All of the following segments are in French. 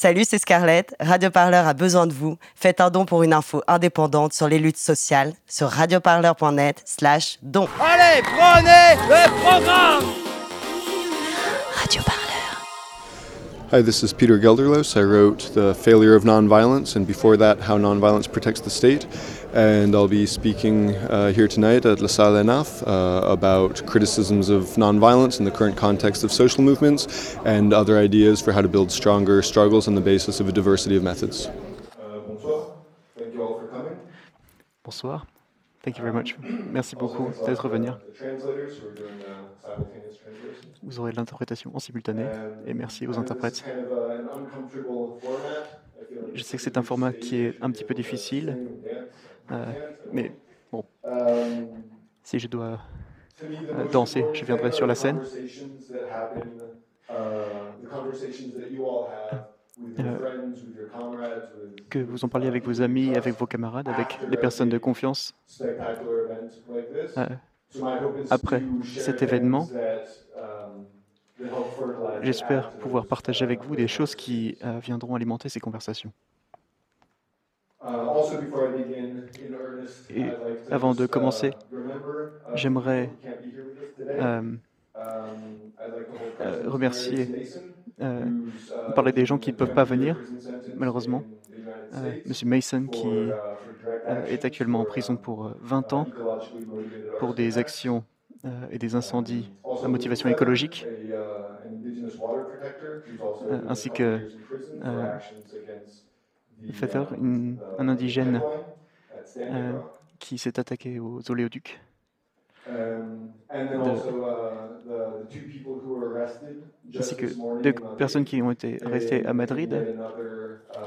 Salut, c'est Scarlett. Radio Parleur a besoin de vous. Faites un don pour une info indépendante sur les luttes sociales sur radioparleur.net slash don. Allez, prenez le programme Radio Parleur. Hi, this is Peter Gelderlos. I wrote The Failure of Nonviolence and before that, How Nonviolence Protects the State. And I'll be speaking uh, here tonight at La Salle Enaf uh, about criticisms of nonviolence in the current context of social movements and other ideas for how to build stronger struggles on the basis of a diversity of methods. bonsoir. Thank you all for coming. Bonsoir. Thank you very much. Merci beaucoup d'être venu. Vous aurez l'interprétation en simultané et merci aux interprètes. Je sais que c'est un format qui est un petit peu difficile, euh, mais bon, si je dois euh, danser, je viendrai sur la scène. Euh, que vous en parliez avec vos amis, avec vos camarades, avec les personnes de confiance. Euh, après cet événement, j'espère pouvoir partager avec vous des choses qui euh, viendront alimenter ces conversations. Et avant de commencer, j'aimerais remercier euh, on parlait des gens qui ne peuvent pas venir, malheureusement. Euh, Monsieur Mason, qui euh, est actuellement en prison pour 20 ans pour des actions et des incendies à motivation écologique, ainsi que Feather, un indigène qui s'est attaqué aux oléoducs. Ainsi que deux personnes qui ont été arrêtées à Madrid uh,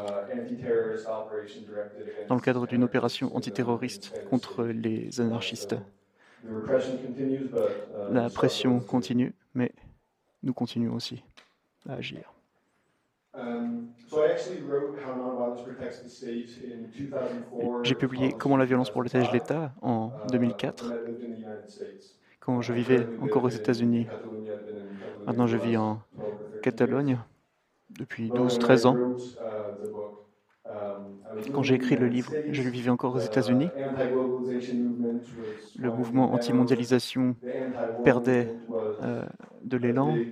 dans le cadre d'une opération antiterroriste contre les anarchistes. Uh, La pression continue, mais nous continuons aussi à agir. Um, J'ai publié Comment la violence protège l'État en 2004 uh, quand je vivais encore aux États-Unis. Maintenant, je vis en Catalogne depuis 12-13 ans. Quand j'ai écrit le livre, je vivais encore aux États-Unis. Le mouvement anti-mondialisation perdait euh, de l'élan.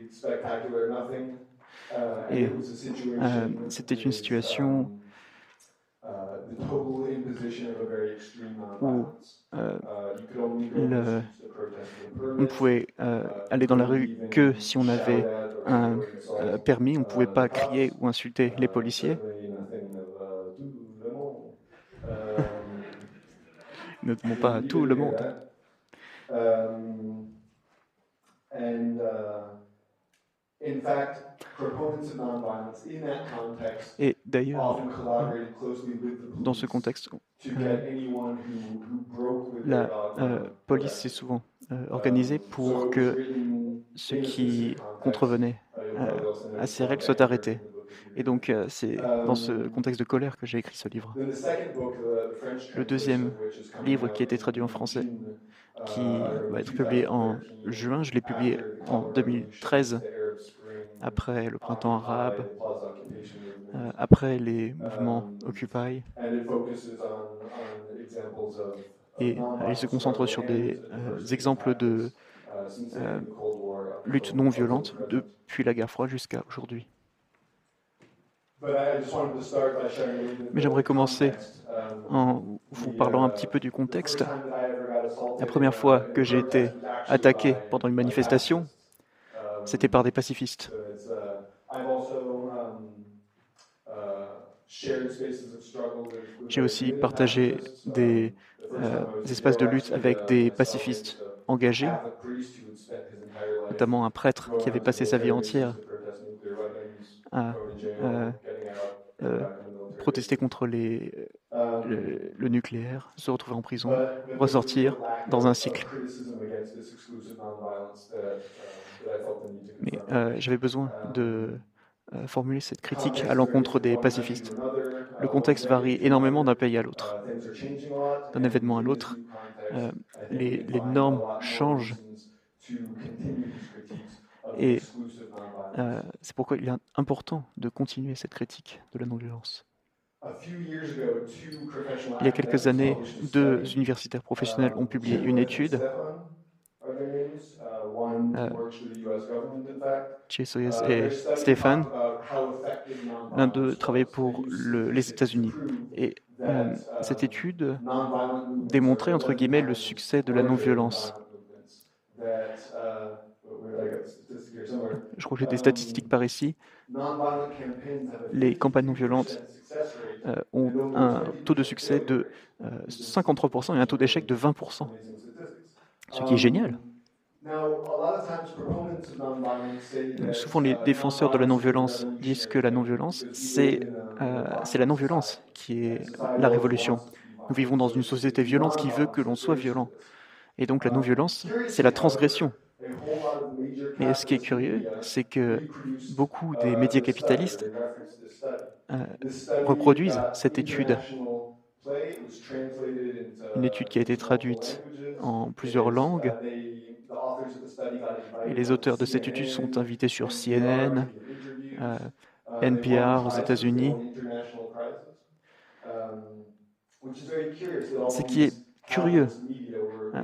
Et euh, c'était une situation où euh, le, on pouvait euh, aller dans la rue que si on avait un euh, permis, on ne pouvait pas crier ou insulter les policiers. demandons pas à tout le monde. Et d'ailleurs, dans ce contexte, euh, la euh, police s'est souvent euh, organisée pour que ceux qui contrevenaient à ces règles soient arrêtés. Et donc, c'est dans ce contexte de colère que j'ai écrit ce livre. Le deuxième livre qui a été traduit en français, qui va être publié en juin, je l'ai publié en 2013 après le printemps arabe, euh, après les mouvements Occupy. Et il se concentre sur des euh, exemples de euh, lutte non violente depuis la guerre froide jusqu'à aujourd'hui. Mais j'aimerais commencer en vous parlant un petit peu du contexte. La première fois que j'ai été attaqué pendant une manifestation, c'était par des pacifistes. J'ai aussi partagé des, euh, espaces de lutte avec des pacifistes engagés, notamment un prêtre qui avait passé sa vie entière à euh, euh, protester contre les, le, nucléaire, se retrouver en prison, ressortir dans un cycle. Mais j'avais besoin de euh, formuler cette critique à l'encontre des pacifistes. Le contexte varie énormément d'un pays à l'autre, d'un événement à l'autre. Euh, les, normes changent et Euh, c'est pourquoi il est important de continuer cette critique de la non-violence. Il y a quelques années, deux universitaires professionnels ont publié une étude. Euh, et Stéphane, l'un d'eux travaillait pour les États-Unis. Et euh, cette étude démontrait, entre guillemets, le succès de la non-violence. Je crois que j'ai des statistiques par ici. Les campagnes non violentes euh, ont un taux de succès de 53% et un taux d'échec de 20%, ce qui est génial. Souvent, les défenseurs de la non-violence disent que la non-violence, c'est euh, la non-violence qui est la révolution. Nous vivons dans une société violente qui veut que l'on soit violent. Et donc la non-violence, c'est la transgression. Mais ce qui est curieux, c'est que beaucoup des médias capitalistes euh, reproduisent cette étude. Une étude qui a été traduite en plusieurs langues et les auteurs de cette étude sont invités sur CNN, euh, NPR aux États-Unis. Ce qui est curieux, euh,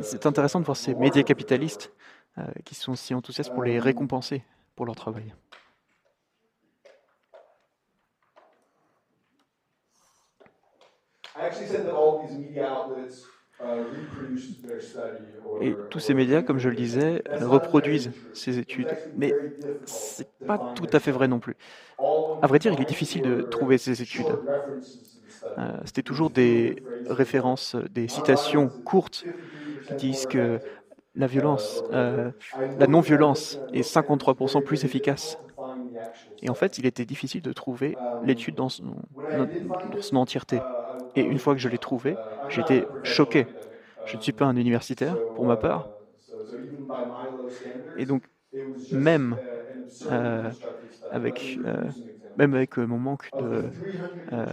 c'est intéressant de voir ces médias capitalistes euh, qui sont si enthousiastes pour les récompenser pour leur travail. Et tous ces médias, comme je le disais, reproduisent ces études. Mais ce n'est pas tout à fait vrai non plus. À vrai dire, il est difficile de trouver ces études. Euh, c'était toujours des références, des citations courtes qui disent que la violence, euh, la non-violence est 53% plus efficace. Et en fait, il était difficile de trouver l'étude dans son, dans son entièreté. Et une fois que je l'ai trouvé, j'étais choqué. Je ne suis pas un universitaire, pour ma part. Et donc, même euh, avec, euh, même avec mon manque de, euh,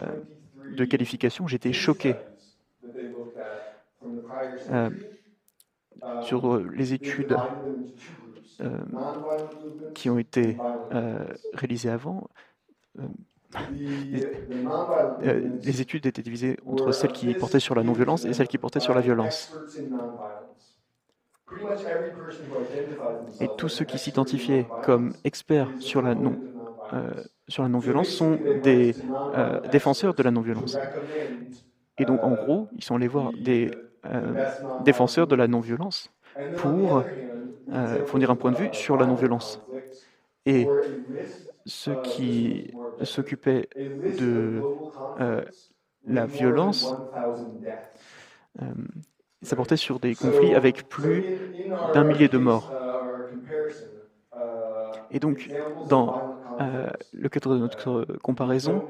de qualification, j'étais choqué. sur les études qui ont été réalisées avant, euh, les études étaient divisées entre celles qui portaient sur la non-violence et celles qui portaient sur la violence. Et tous ceux qui s'identifiaient comme experts sur la non, euh, sur la non-violence sont des euh, défenseurs de la non-violence. Et donc, en gros, ils sont allés voir des défenseurs de la non-violence pour fournir un point de vue sur la non-violence. Et ceux qui s'occupaient de euh, la violence, euh, ça portait sur des conflits avec plus d'un millier de morts. Et donc, dans euh, le cadre de notre comparaison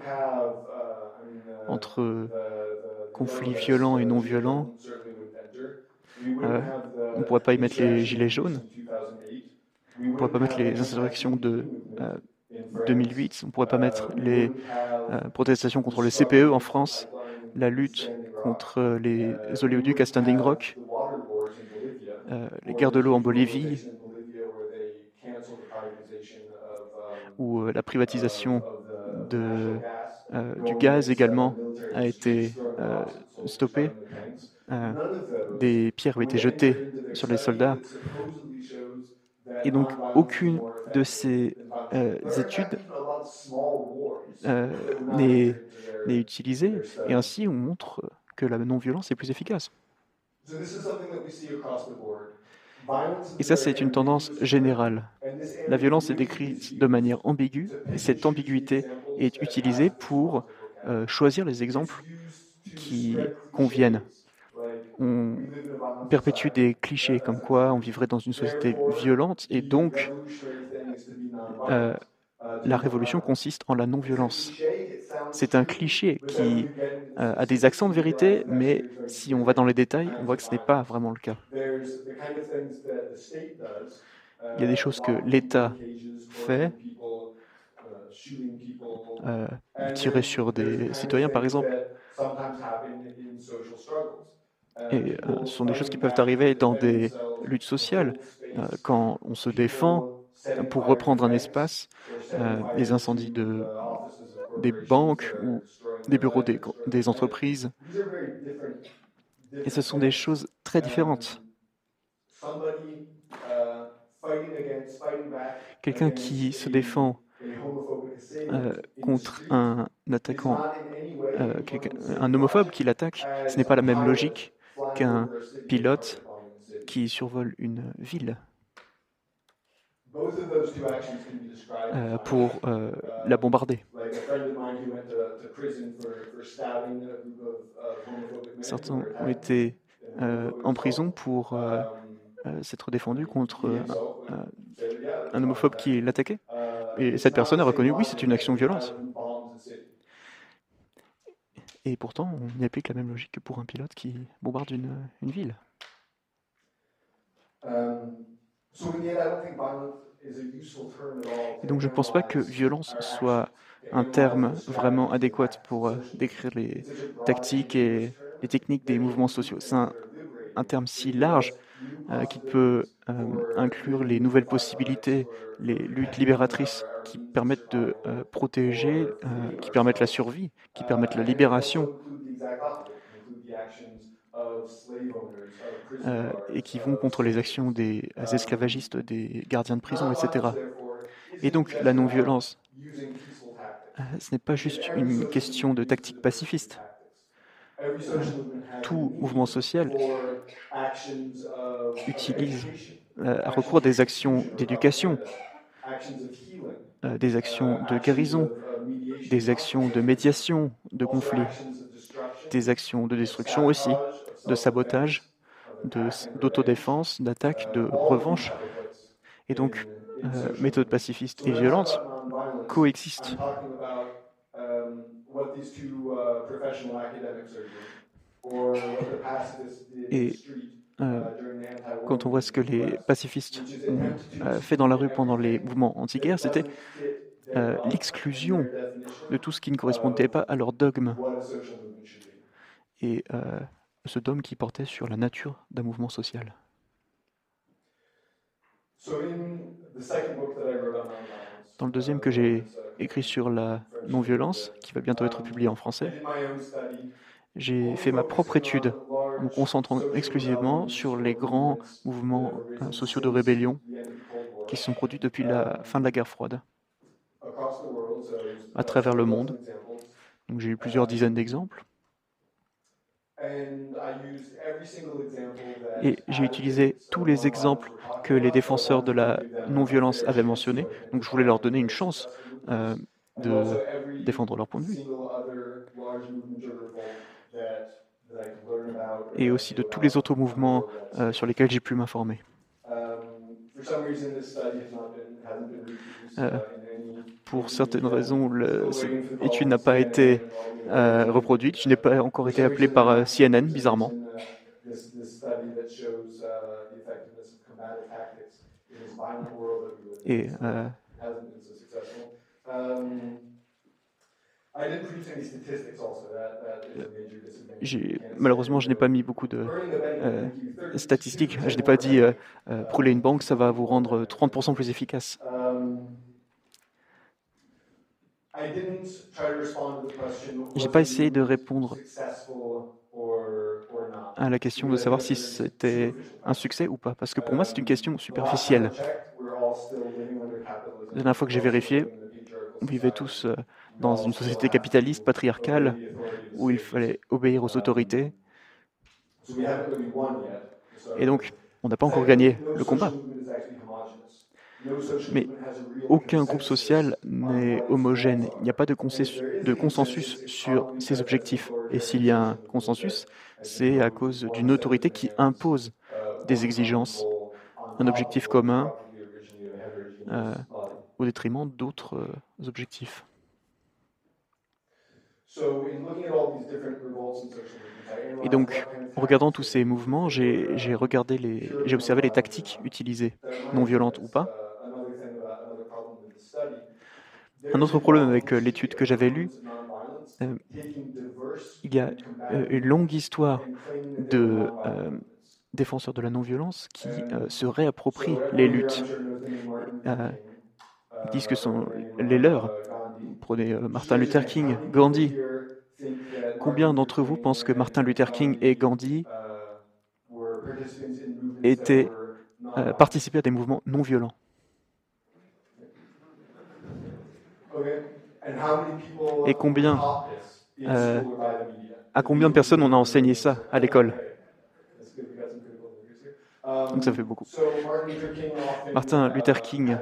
entre conflits violents et non violents, on ne pourrait pas y mettre les gilets jaunes, on ne pourrait pas mettre les insurrections de 2008. On ne pourrait pas mettre les euh, protestations contre le CPE en France, la lutte contre les oléoducs à Standing Rock, euh, les guerres de l'eau en Bolivie, où euh, la privatisation du gaz également a été stoppée. des pierres ont été jetées sur les soldats. Et donc, aucune de ces euh, études euh, n'est utilisée. Et ainsi, on montre que la non-violence est plus efficace. Et ça, c'est une tendance générale. La violence est décrite de manière ambiguë, et cette ambiguïté est utilisée pour euh, choisir les exemples qui conviennent on perpétue des clichés comme quoi on vivrait dans une société violente et donc euh, la révolution consiste en la non-violence. C'est un cliché qui euh, a des accents de vérité, mais si on va dans les détails, on voit que ce n'est pas vraiment le cas. Il y a des choses que l'État fait, euh, tirer sur des citoyens par exemple. Et euh, ce sont des choses qui peuvent arriver dans des luttes sociales. Euh, quand on se défend pour reprendre un espace, les incendies de, des banques ou des bureaux des, entreprises. Et ce sont des choses très différentes. Quelqu'un qui se défend contre un attaquant, un homophobe qui l'attaque, ce n'est pas la même logique qu'un pilote qui survole une ville. Euh, pour euh, la bombarder. Certains ont été euh, en prison pour s'être défendus contre un homophobe qui l'attaquait. Et cette personne a reconnu, oui, c'est une action violente. Et pourtant, on y applique la même logique que pour un pilote qui bombarde une, une ville. Et donc je ne pense pas que violence soit un terme vraiment adéquat pour euh, décrire les tactiques et les techniques des mouvements sociaux. C'est un, terme si large euh, qui peut euh, inclure les nouvelles possibilités, les luttes libératrices qui permettent de protéger, qui permettent la survie, qui permettent la libération euh, et qui vont contre les actions des esclavagistes, des gardiens de prison, etc. Et donc la non-violence, euh, ce n'est pas juste une question de tactique pacifiste. Tout mouvement social utilise euh, à recours des actions d'éducation, des actions de guérison, des actions de médiation de conflits, des actions de destruction aussi, de sabotage, d'autodéfense, d'attaque, de revanche. Et donc, euh, méthode pacifiste et violente coexistent. Et euh, quand on voit ce que les pacifistes ont euh, fait dans la rue pendant les mouvements anti-guerre, c'était l'exclusion de tout ce qui ne correspondait pas à leur dogme. Et ce dôme qui portait sur la nature d'un mouvement social. Le deuxième que j'ai écrit sur la non-violence, qui va bientôt être publié en français, j'ai fait ma propre étude me concentrant exclusivement sur les grands mouvements euh, sociaux de rébellion qui se sont produits depuis la fin de la guerre froide à travers le monde. j'ai eu plusieurs dizaines d'exemples. Et j'ai utilisé tous les exemples que les défenseurs de la non-violence avaient mentionnés. Donc je voulais leur donner une chance euh, de défendre leur point de vue. Et aussi de tous les autres mouvements euh, sur lesquels j'ai pu m'informer. Euh, pour certaines raisons, l'étude n'a pas été euh, reproduite. Je n'ai pas encore été appelé par euh, CNN, bizarrement. Et euh, malheureusement, je n'ai pas mis beaucoup de statistiques. Je n'ai pas dit brûler une banque, ça va vous rendre 30% plus efficace. J'ai pas essayé de répondre à la question de savoir si c'était un succès ou pas, parce que pour moi c'est une question superficielle. La dernière fois que j'ai vérifié, on vivait tous euh, dans une société capitaliste, patriarcale, où il fallait obéir aux autorités. Et donc, on n'a pas encore gagné le combat. Mais aucun groupe social n'est homogène. Il n'y a pas de consensus sur ces objectifs. Et s'il y a un consensus, c'est à cause d'une autorité qui impose des exigences, un objectif commun euh, au détriment d'autres euh, objectifs. Et donc, en regardant tous ces mouvements, j'ai observé les tactiques utilisées, non violentes ou pas, un autre problème avec euh, l'étude que j'avais lue, euh, il y a euh, une longue histoire de défenseurs de la non-violence qui se réapproprient les luttes, disent que sont les leurs. Prenez Martin Luther King, Gandhi. Combien d'entre vous pensent que Martin Luther King et Gandhi étaient participaient à des mouvements non violents Et combien, euh, à combien de personnes on a enseigné ça à l'école? Donc ça fait beaucoup. Martin Luther King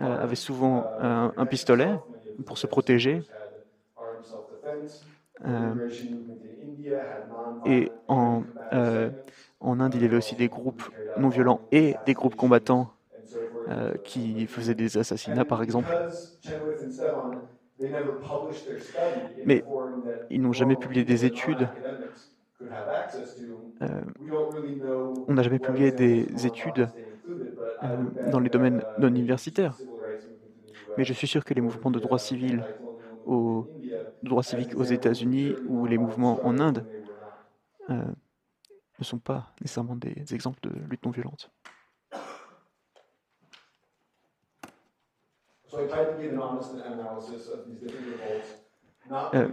euh, avait souvent un, pistolet pour se protéger. Euh, et en, en Inde, il y avait aussi des groupes non violents et des groupes combattants euh, qui faisaient des assassinats, par exemple. Mais ils n'ont jamais publié des études. Euh, on n'a jamais publié des études euh, dans les domaines non universitaires. Mais je suis sûr que les mouvements de droit civil, droits civiques aux États-Unis ou les mouvements en Inde ne sont pas nécessairement des exemples de lutte non violente. Euh,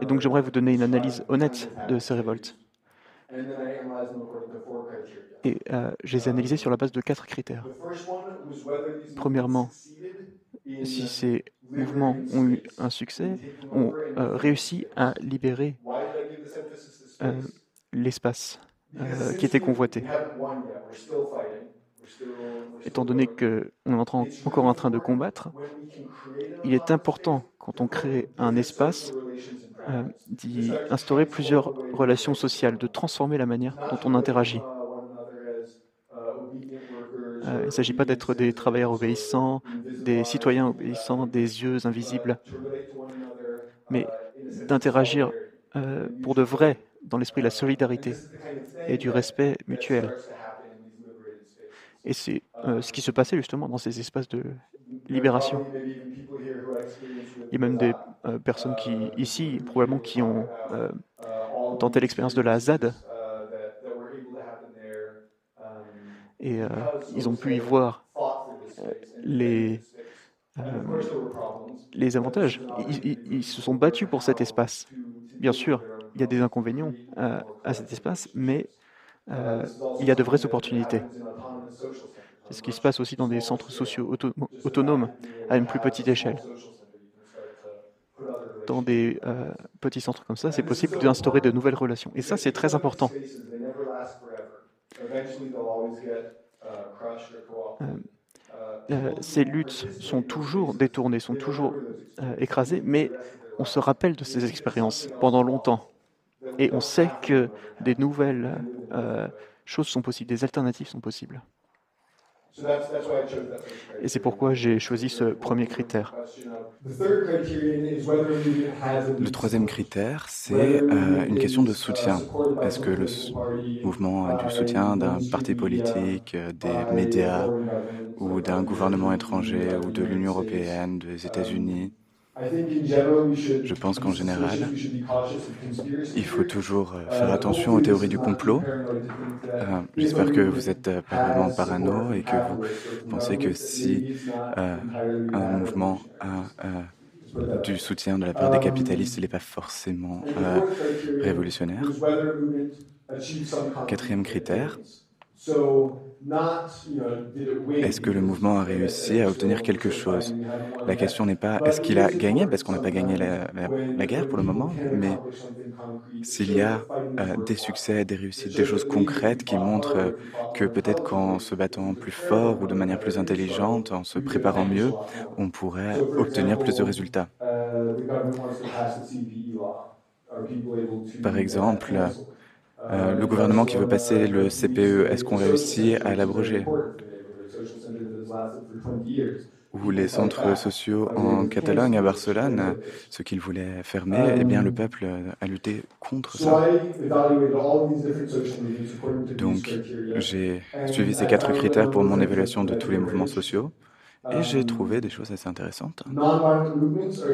et donc j'aimerais vous donner une analyse honnête de ces révoltes. Et euh, je les ai analysées sur la base de quatre critères. Premièrement, si ces mouvements ont eu un succès, ont euh, réussi à libérer l'espace qui était convoité étant donné qu'on est encore en train de combattre, il est important, quand on crée un espace, euh, d'y instaurer plusieurs relations sociales, de transformer la manière dont on interagit. Euh, il ne s'agit pas d'être des travailleurs obéissants, des citoyens obéissants, des yeux invisibles, mais d'interagir euh, pour de vrai dans l'esprit de la solidarité et du respect mutuel. Et c'est euh, ce qui se passait justement dans ces espaces de libération. Il y a même des euh, personnes qui, ici, probablement, qui ont euh, tenté l'expérience de la ZAD. Et ils ont pu y voir les, les avantages. Ils, se sont battus pour cet espace. Bien sûr, il y a des inconvénients à cet espace, mais il y a de vraies opportunités. C'est ce qui se passe aussi dans des centres sociaux autonomes à une plus petite échelle. Dans des euh, petits centres comme ça, c'est possible d'instaurer de nouvelles relations. Et ça, c'est très important. Euh, euh, ces luttes sont toujours détournées, sont toujours écrasées, mais on se rappelle de ces expériences pendant longtemps. Et on sait que des nouvelles choses sont possibles, des alternatives sont possibles. Et c'est pourquoi j'ai choisi ce premier critère. Le troisième critère, c'est euh, une question de soutien. Est-ce que le mouvement a du soutien d'un parti politique, euh, des médias, ou d'un gouvernement étranger, ou de l'Union européenne, des États-Unis? Je pense qu'en général, il faut toujours euh, faire attention aux théories du complot. Euh, j'espère que vous êtes euh, pas vraiment parano et que vous pensez que si un mouvement a du soutien de la part des capitalistes, il n'est pas forcément révolutionnaire. Quatrième critère, est-ce que le mouvement a réussi à obtenir quelque chose? La question n'est pas est-ce qu'il a gagné, parce qu'on n'a pas gagné la, guerre pour le moment, mais s'il y a euh, des succès, des réussites, des choses concrètes qui montrent euh, que peut-être qu'en se battant plus fort ou de manière plus intelligente, en se préparant mieux, on pourrait obtenir plus de résultats. Par exemple, euh, le gouvernement qui veut passer le CPE, est-ce qu'on réussit à l'abroger? Ou les centres sociaux en Catalogne, à Barcelone, ce qu'ils voulaient fermer, eh bien le peuple a lutté contre ça. Donc j'ai suivi ces quatre critères pour mon évaluation de tous les mouvements sociaux. Et j'ai trouvé des choses assez intéressantes.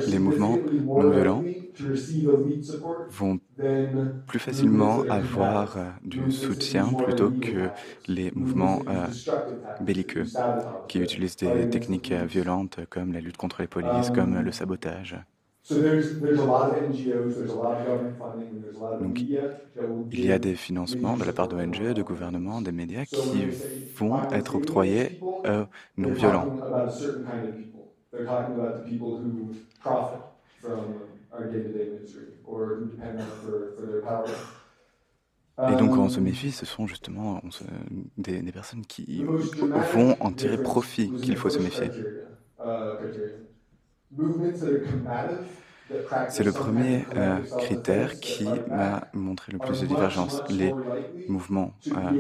Les mouvements non violents vont plus facilement avoir euh, du soutien plutôt que les mouvements euh, belliqueux qui utilisent des techniques euh, violentes comme la lutte contre les polices, comme le sabotage. Donc, il y a des financements de la part d'ONG, de gouvernements, des médias qui vont être octroyés aux non-violents. Et donc, on se méfie, ce sont justement des, des, personnes qui vont en tirer profit qu'il faut se méfier. C'est le premier euh, critère qui m'a montré le plus de divergence. Les mouvements euh,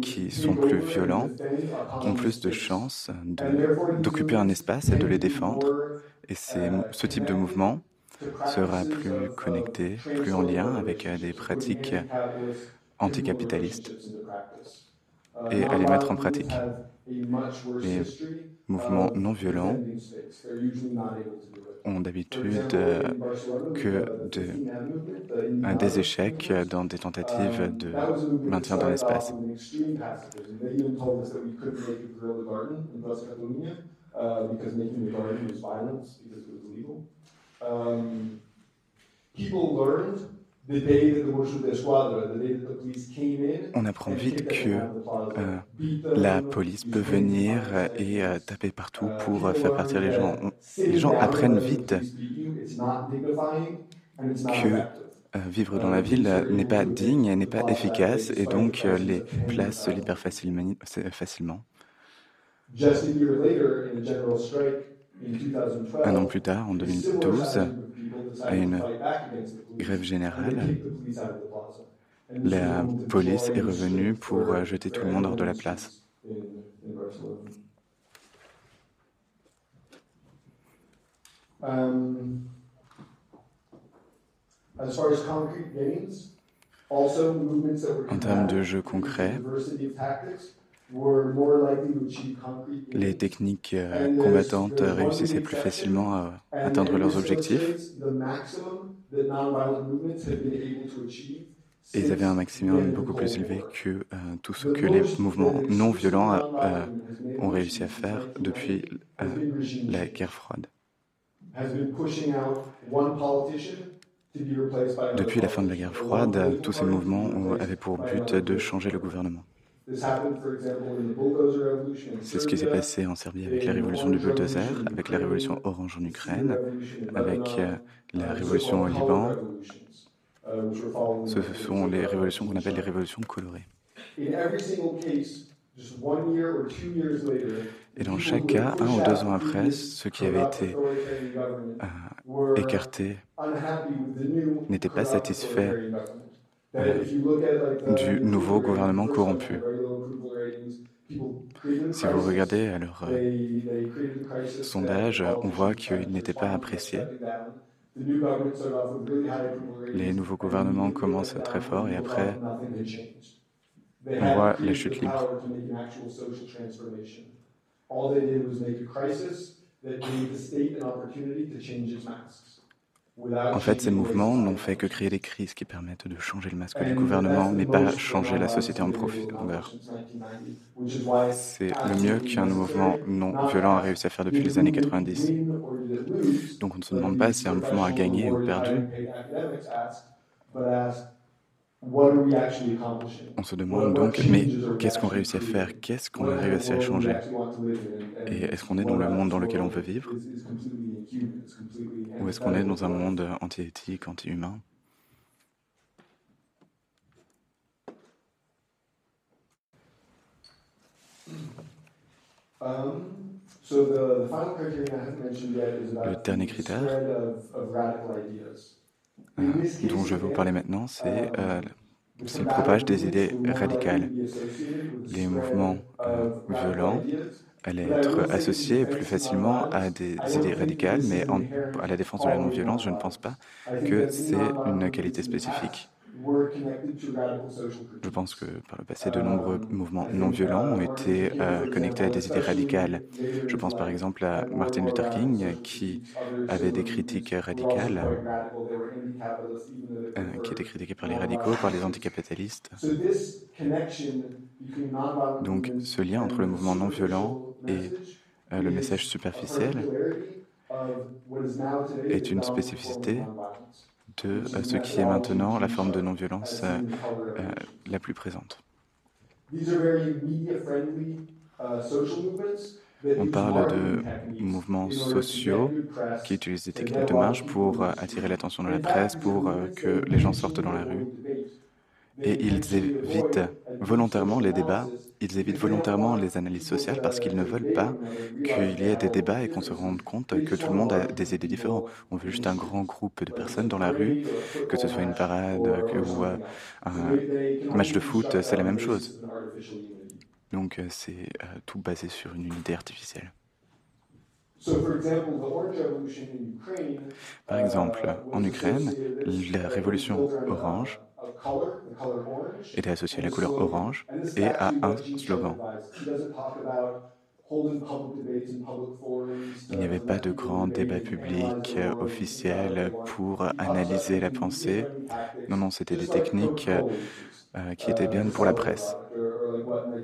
qui sont plus violents ont plus de chances d'occuper un espace et de les défendre. Et ce type de mouvement sera plus connecté, plus en lien avec euh, des pratiques anticapitalistes et à les mettre en pratique. Les mouvements non violents ont d'habitude que de, des échecs dans des tentatives de maintien dans l'espace. On apprend vite que euh, la police peut venir et euh, taper partout pour euh, faire partir les gens. les gens apprennent vite que vivre dans la ville n'est pas digne, n'est pas efficace, et donc les places se libèrent facilement. Un an plus tard, en 2012, à une grève générale, la police est revenue pour euh, jeter tout le monde hors de la place. En termes de jeux concrets, les techniques euh, combattantes réussissaient plus facilement à atteindre leurs objectifs. Et ils avaient un maximum beaucoup plus élevé que euh, tout ce que les mouvements non violents euh, ont réussi à faire depuis la guerre froide. Depuis la fin de la guerre froide, tous ces mouvements avaient pour but de changer le gouvernement. C'est ce qui s'est passé en Serbie avec la révolution du bulldozer, avec la révolution orange en Ukraine, avec euh, la révolution au Liban. Ce sont les révolutions qu'on appelle les révolutions colorées. Et dans chaque cas, un ou deux ans après, ceux qui avaient été euh, écartés n'étaient pas satisfaits du nouveau gouvernement corrompu. Si vous regardez leur sondage, on voit qu'ils n'étaient pas appréciés. Les nouveaux gouvernements commencent très fort et après, on voit la chute libre. En fait, ces mouvements n'ont fait que créer des crises qui permettent de changer le masque du gouvernement, mais pas changer la société en profondeur. C'est le mieux qu'un mouvement non violent a réussi à faire depuis les années 90. Donc on ne se demande pas si un mouvement a gagné ou perdu. On se demande donc, mais qu'est-ce qu'on réussit à faire? Qu'est-ce qu'on a réussi à changer? Et est-ce qu'on est dans le monde dans lequel on veut vivre? Ou est-ce qu'on est dans un monde anti-éthique, anti-humain? Le dernier critère? Dont je vais vous parler maintenant, c'est euh, le propage des idées radicales. Les mouvements euh, violents allaient être associés plus facilement à des idées radicales, mais à la défense de la non-violence, je ne pense pas que c'est une qualité spécifique. Je pense que par le passé, de nombreux mouvements non violents ont été euh, connectés à des idées radicales. Je pense par exemple à Martin Luther King, qui avait des critiques radicales, euh, qui étaient critiquées par les radicaux, par les anticapitalistes. Donc ce lien entre le mouvement non violent et euh, le message superficiel est une spécificité de euh, ce qui est maintenant la forme de non-violence euh, la plus présente. On parle de mouvements sociaux qui utilisent des techniques de marche pour attirer l'attention de la presse, pour que les gens sortent dans la rue. Et ils évitent volontairement les débats, ils évitent volontairement les analyses sociales parce qu'ils ne veulent pas qu'il y ait des débats et qu'on se rende compte que tout le monde a des idées différentes. On veut juste un grand groupe de personnes dans la rue, que ce soit une parade ou un match de foot, c'est la même chose. Donc euh, c'est euh, tout basé sur une unité artificielle. Par exemple, en Ukraine, la révolution orange était associé à la couleur orange et à un slogan. Il n'y avait pas de grand débat public officiel pour analyser la pensée. Non, non, c'était des techniques euh, qui étaient bien pour la presse.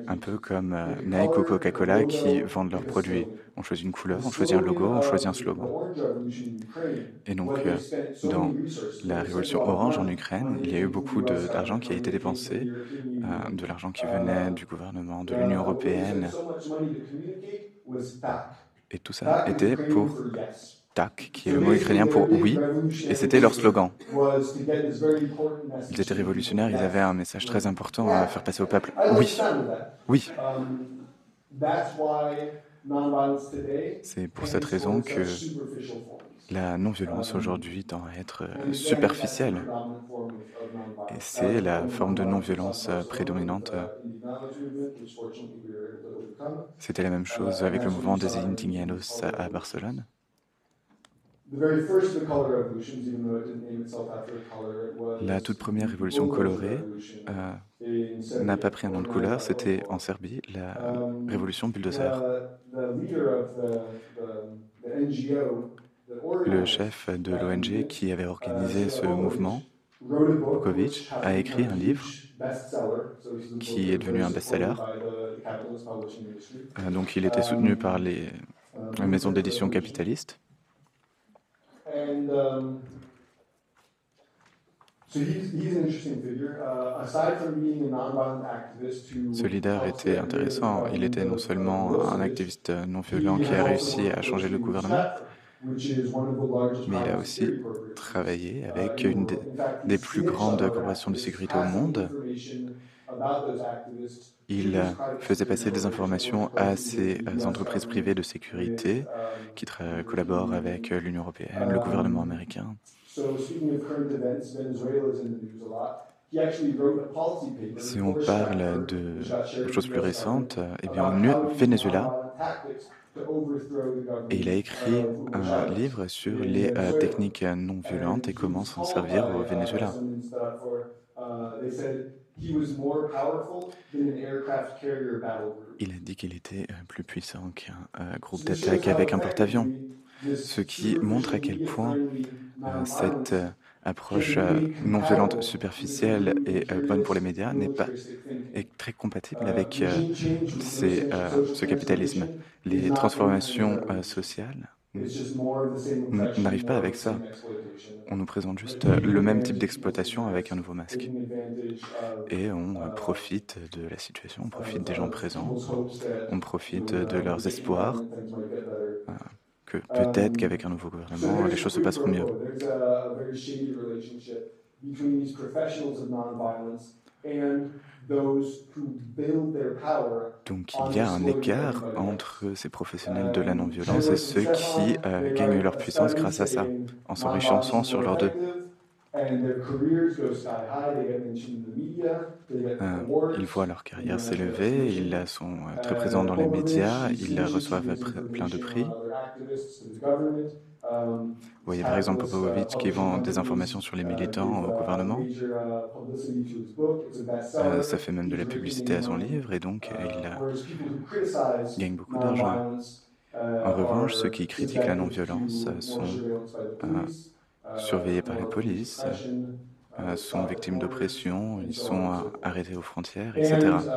Un peu comme euh, Nike ou Coca-Cola qui vendent leurs produits. On choisit une couleur, on choisit un logo, on choisit un slogan. Et donc, euh, dans la révolution orange en Ukraine, il y a eu beaucoup d'argent qui a été dépensé, de l'argent qui venait du gouvernement, de l'Union européenne. Et tout ça était pour Qui est le mot ukrainien pour oui, et c'était leur slogan. Ils étaient révolutionnaires, ils avaient un message très important à faire passer au peuple. Oui, oui. C'est pour cette raison que la non-violence aujourd'hui tend à être superficielle. Et c'est la forme de non-violence prédominante. C'était la même chose avec le mouvement des Indignados à Barcelone. La toute première révolution colorée euh, n'a pas pris un nom de couleur, c'était en Serbie, la um, révolution bulldozer. Le chef de l'ONG qui avait organisé ce mouvement, Vukovic, a écrit un livre qui est devenu un best-seller. Euh, donc il était soutenu par les maisons d'édition capitalistes. Ce leader était intéressant. Il était non seulement un activiste non violent qui a réussi à changer le gouvernement, mais il a aussi travaillé uh, avec une des, plus grandes corporations de sécurité au monde. Il faisait passer des informations à ces entreprises privées de sécurité um, qui collaborent avec l'Union européenne, le gouvernement américain. Si on parle de choses plus récentes, eh bien, au Venezuela, et il a écrit un livre sur les euh, techniques non violentes et comment s'en servir au Venezuela. Il a dit qu'il était euh, plus puissant qu'un euh, groupe d'attaque avec un porte-avions, ce qui montre à quel point cette approche non violente superficielle et bonne pour les médias n'est pas est très compatible avec ce capitalisme. Les transformations sociales n'arrivent pas avec ça. On nous présente juste le même type d'exploitation avec un nouveau masque. Et on profite de la situation, on profite des gens présents, on profite de leurs espoirs que peut-être qu'avec un nouveau gouvernement, les choses se passeront mieux. Donc il y a un écart entre ces professionnels de la non-violence et ceux qui euh, gagnent leur puissance grâce à ça, en s'enrichissant sur leurs deux. Euh, ils voient leur carrière s'élever, ils sont euh, très présents dans les médias, ils reçoivent plein de prix. Vous voyez par exemple Popovich qui vend des informations sur les militants au gouvernement. Euh, ça fait même de la publicité à son livre et donc il gagne beaucoup d'argent. En revanche, ceux qui critiquent la non-violence sont surveillés par la police, sont victimes d'oppression, ils sont arrêtés aux frontières, etc.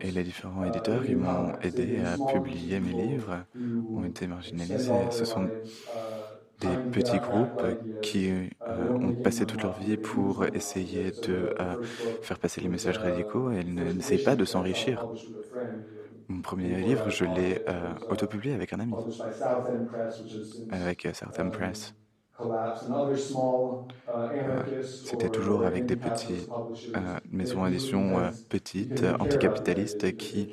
Et les différents éditeurs qui m'ont aidé à publier mes livres ont été marginalisés. Ce sont des petits groupes qui euh, ont passé toute leur vie pour essayer de euh, faire passer les messages radicaux et n'essayent pas de s'enrichir. Mon premier livre, je l'ai euh, autopublié avec un ami, avec Southern Press. Euh, c'était toujours avec des petites euh, maisons d'édition euh, petites, anticapitalistes, qui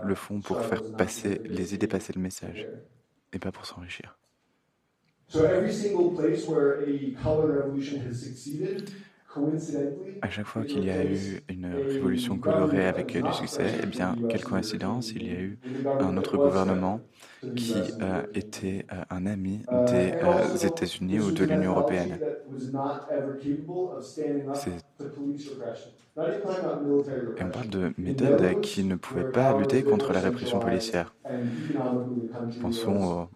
le font pour faire passer les idées, passer le message, et pas pour s'enrichir. À chaque fois qu'il y a eu une révolution colorée avec du succès, eh bien, quelle coïncidence, il y a eu un autre gouvernement qui euh, était euh, un ami des euh, États-Unis ou de l'Union européenne. Et on parle de méthodes qui ne pouvaient pas lutter contre la répression policière. Pensons au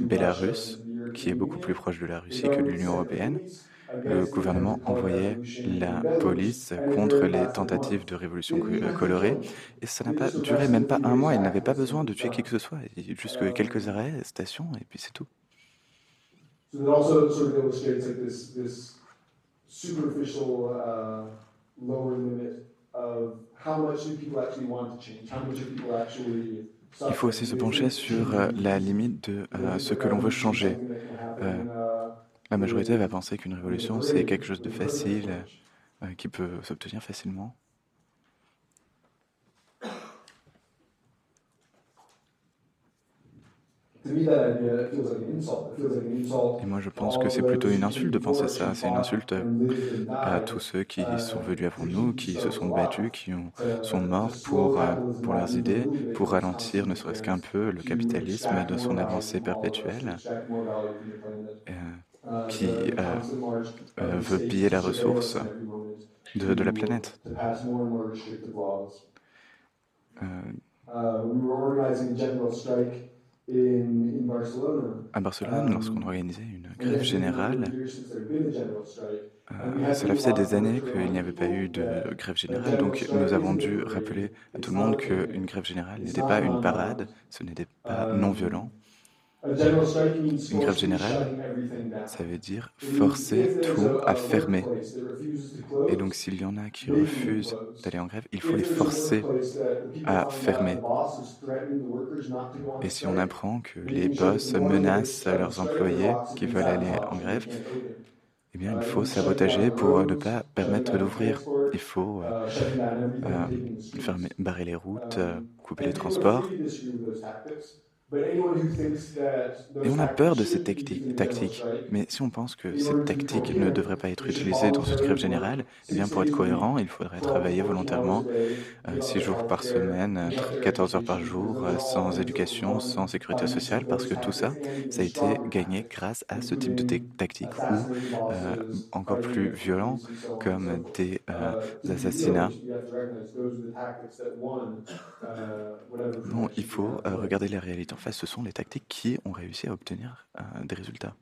Bélarus, qui est beaucoup plus proche de la Russie que de l'Union européenne le gouvernement envoyait la police contre les tentatives de révolution colorée. Et ça n'a pas duré même pas un mois. Il n'avait pas besoin de tuer qui que ce soit. Juste quelques arrêts, stations, et puis c'est tout. Il faut aussi se pencher sur euh, la limite de euh, ce que l'on veut changer. La majorité va penser qu'une révolution, c'est quelque chose de facile, euh, qui peut s'obtenir facilement. Et moi, je pense que c'est plutôt une insulte de penser ça. C'est une insulte à tous ceux qui sont venus avant nous, qui se sont battus, qui ont, sont morts pour, euh, pour leurs idées, pour ralentir ne serait-ce qu'un peu le capitalisme de son avancée perpétuelle, euh, qui euh, veut piller la ressource de, de la planète. À Barcelone, lorsqu'on organisait une grève générale, euh, cela faisait des années qu'il n'y avait pas eu de grève générale, donc nous avons dû rappeler à tout le monde qu'une grève générale n'était pas une parade, ce n'était pas non violent, une grève générale, ça veut dire forcer tout à fermer. Et donc s'il y en a qui refusent d'aller en grève, il faut les forcer à fermer. Et si on apprend que les boss menacent leurs employés qui veulent aller en grève, eh bien, il faut sabotager pour ne pas permettre d'ouvrir. Il faut euh, euh, fermer, barrer les routes, euh, couper les transports. Et on a peur de ces tactiques, mais si on pense que cette tactique ne devrait pas être utilisée dans cette grève générale, eh bien pour être cohérent, il faudrait travailler volontairement 6 euh, jours par semaine, 14 heures par jour, euh, sans éducation, sans sécurité sociale, parce que tout ça, ça a été gagné grâce à ce type de tactique ou euh, encore plus violent, comme des assassinats. Non, il faut regarder les réalités en face, ce sont les tactiques qui ont réussi à obtenir euh, des résultats.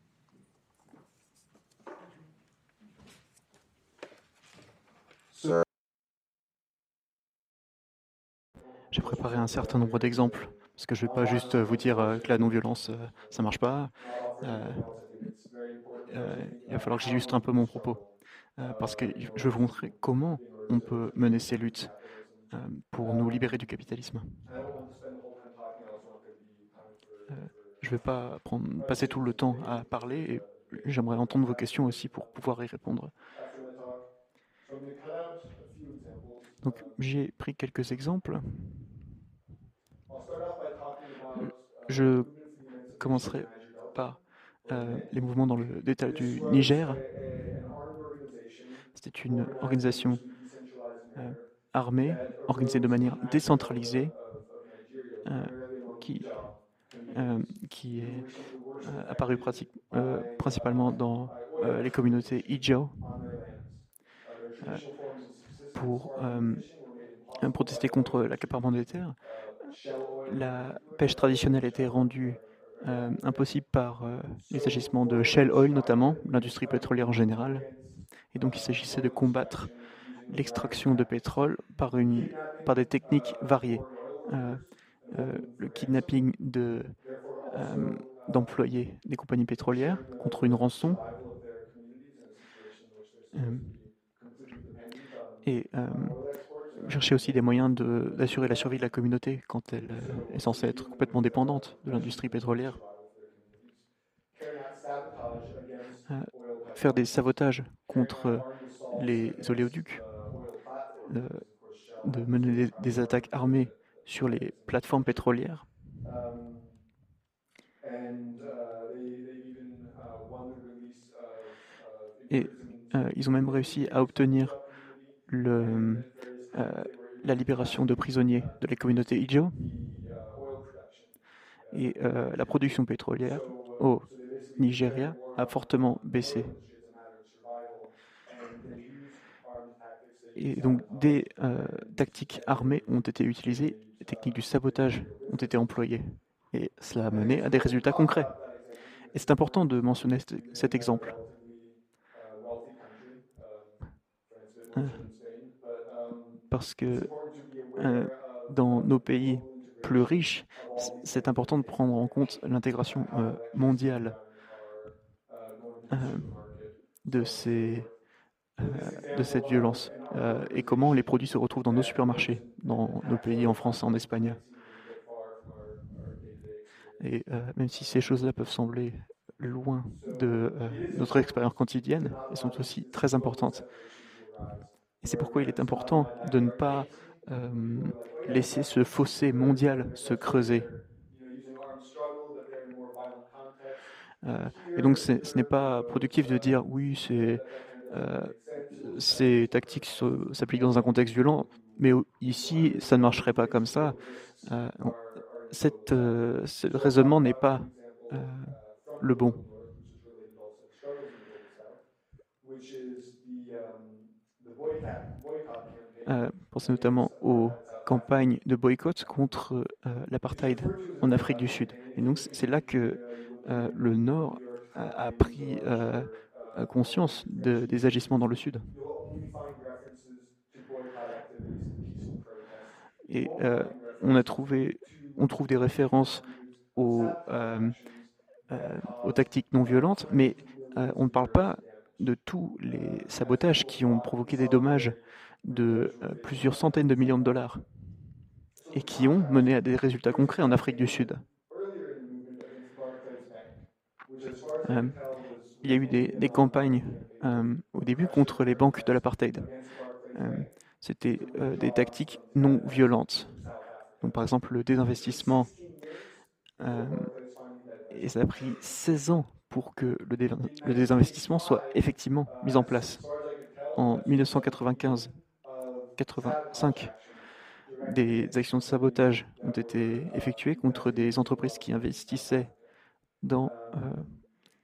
J'ai préparé un certain nombre d'exemples, parce que je ne vais pas juste vous dire euh, que la non-violence, euh, ça ne marche pas. il va falloir que j'illustre un peu mon propos, parce que je veux vous montrer comment on peut mener ces luttes pour nous libérer du capitalisme. Euh, je ne vais pas prendre, passer tout le temps à parler et j'aimerais entendre vos questions aussi pour pouvoir y répondre. Donc j'ai pris quelques exemples. Je commencerai par euh, les mouvements dans le détail du Niger. C'était une organisation euh, armée organisée de manière décentralisée qui, qui est apparue principalement dans les communautés Ijo pour protester contre l'accaparement des terres. La pêche traditionnelle été rendue euh, impossible par euh, les agissements de Shell Oil notamment, l'industrie pétrolière en général. Et donc il s'agissait de combattre l'extraction de pétrole par, des techniques variées. Euh, le kidnapping de, d'employés des compagnies pétrolières contre une rançon. et chercher aussi des moyens d'assurer la survie de la communauté quand elle euh, est censée être complètement dépendante de l'industrie pétrolière. Euh, faire des sabotages contre les oléoducs, euh, de mener des, attaques armées sur les plateformes pétrolières. Et ils ont même réussi à obtenir euh, la libération de prisonniers de la communauté Ijo et euh, la production pétrolière au Nigeria a fortement baissé. Et donc des euh, tactiques armées ont été utilisées, les techniques du sabotage ont été employées. Et cela a mené à des résultats concrets. Et c'est important de mentionner cet exemple. Parce que euh, dans nos pays plus riches, c'est important de prendre en compte l'intégration euh, mondiale euh, de, de cette violence et comment les produits se retrouvent dans nos supermarchés, dans nos pays, en France, en Espagne. Et même si ces choses-là peuvent sembler loin de notre expérience quotidienne, elles sont aussi très importantes. C'est pourquoi il est important de ne pas euh, laisser ce fossé mondial se creuser. Euh, et donc ce n'est pas productif de dire oui, euh, ces tactiques s'appliquent dans un contexte violent, mais ici, ça ne marcherait pas comme ça. Ce raisonnement n'est pas le bon. Euh, pensez notamment aux campagnes de boycott contre euh, l'apartheid en Afrique du Sud. Et donc c'est là que euh, le Nord a, pris conscience des agissements dans le Sud. Et on a trouvé, on trouve des références aux, aux tactiques non violentes, mais on ne parle pas de tous les sabotages qui ont provoqué des dommages de euh, plusieurs centaines de millions de dollars et qui ont mené à des résultats concrets en Afrique du Sud. Euh, il y a eu des, campagnes euh, au début contre les banques de l'apartheid. C'était des tactiques non violentes. Par exemple, le désinvestissement. et ça a pris 16 ans pour que le, désinvestissement soit effectivement mis en place. En 1995, 85 des actions de sabotage ont été effectuées contre des entreprises qui investissaient dans euh,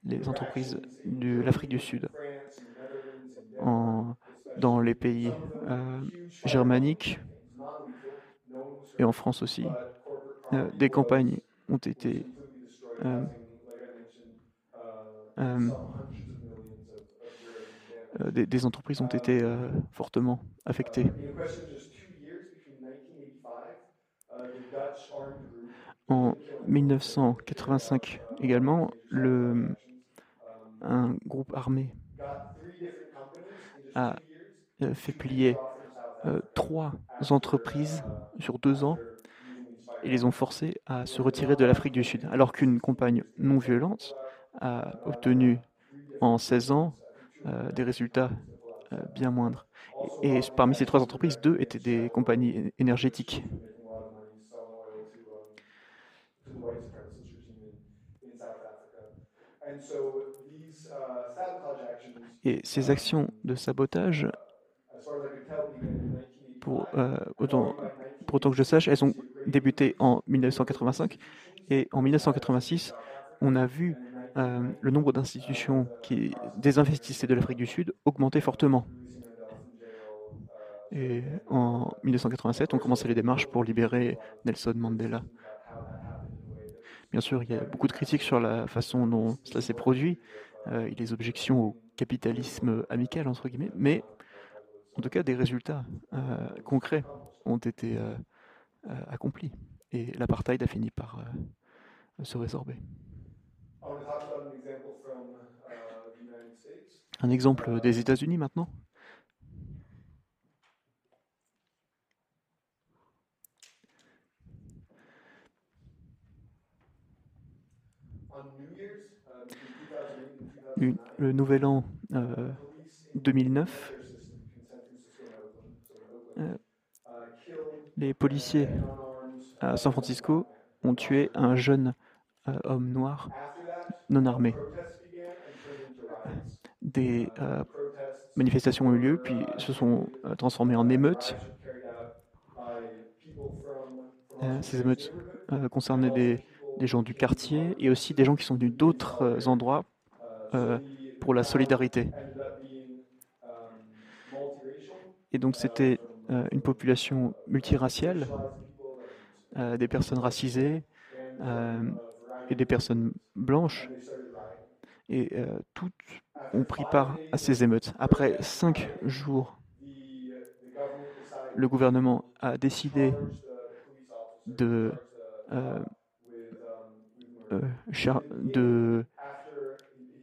les entreprises de l'Afrique du Sud, dans les pays euh, germaniques et en France aussi. Euh, des campagnes ont été euh, euh, des, entreprises ont été euh, fortement affectées. En 1985 également, le, un groupe armé a fait plier trois entreprises sur deux ans et les ont forcés à se retirer de l'Afrique du Sud, alors qu'une campagne non violente a obtenu en 16 ans euh, des résultats euh, bien moindres. Et, parmi ces trois entreprises, deux étaient des compagnies énergétiques. Et ces actions de sabotage autant, pour autant que je sache, elles ont débuté en 1985 et en 1986, on a vu le nombre d'institutions qui désinvestissaient de l'Afrique du Sud augmenter fortement. Et en 1987, on commençait les démarches pour libérer Nelson Mandela. Bien sûr, il y a beaucoup de critiques sur la façon dont cela s'est produit, euh, et les objections au capitalisme amical, entre guillemets, mais en tout cas, des résultats euh, concrets ont été euh, accomplis. Et l'apartheid a fini par se résorber. Un exemple des États-Unis maintenant? Le nouvel an 2009, euh, euh, les policiers à San Francisco ont tué un jeune euh, homme noir non armé. Des manifestations ont eu lieu, puis se sont transformées en émeutes. ces émeutes concernaient des, gens du quartier et aussi des gens qui sont venus d'autres endroits euh, pour la solidarité. Et donc c'était euh, une population multiraciale, euh, des personnes racisées et des personnes blanches. Et toutes ont pris part à ces émeutes. Après cinq jours, le gouvernement a décidé de, de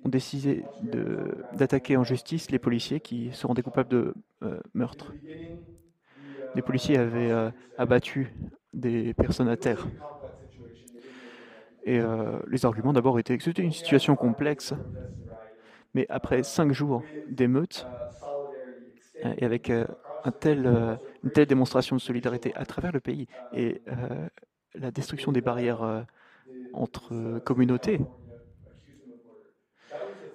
ont décidé d'attaquer en justice les policiers qui se rendaient coupables de euh, meurtre. Les policiers avaient euh, abattu des personnes à terre. Et euh, les arguments d'abord étaient que c'était une situation complexe, mais après cinq jours d'émeutes, et avec tel, une telle démonstration de solidarité à travers le pays et la destruction des barrières entre communautés,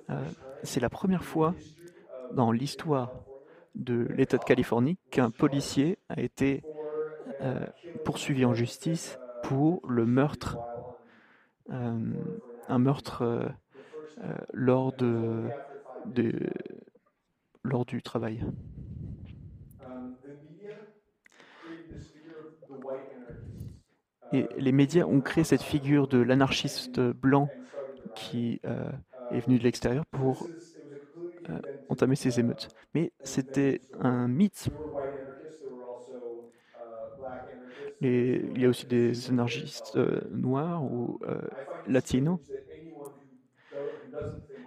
euh, c'est la première fois dans l'histoire de l'État de Californie qu'un policier a été euh, poursuivi en justice pour le meurtre, euh, un meurtre lors, de, lors du travail. Et les médias ont créé cette figure de l'anarchiste blanc qui est venu de l'extérieur pour euh, entamer ces émeutes. Mais c'était un mythe. Il y a aussi des anarchistes euh, noirs ou euh, latinos.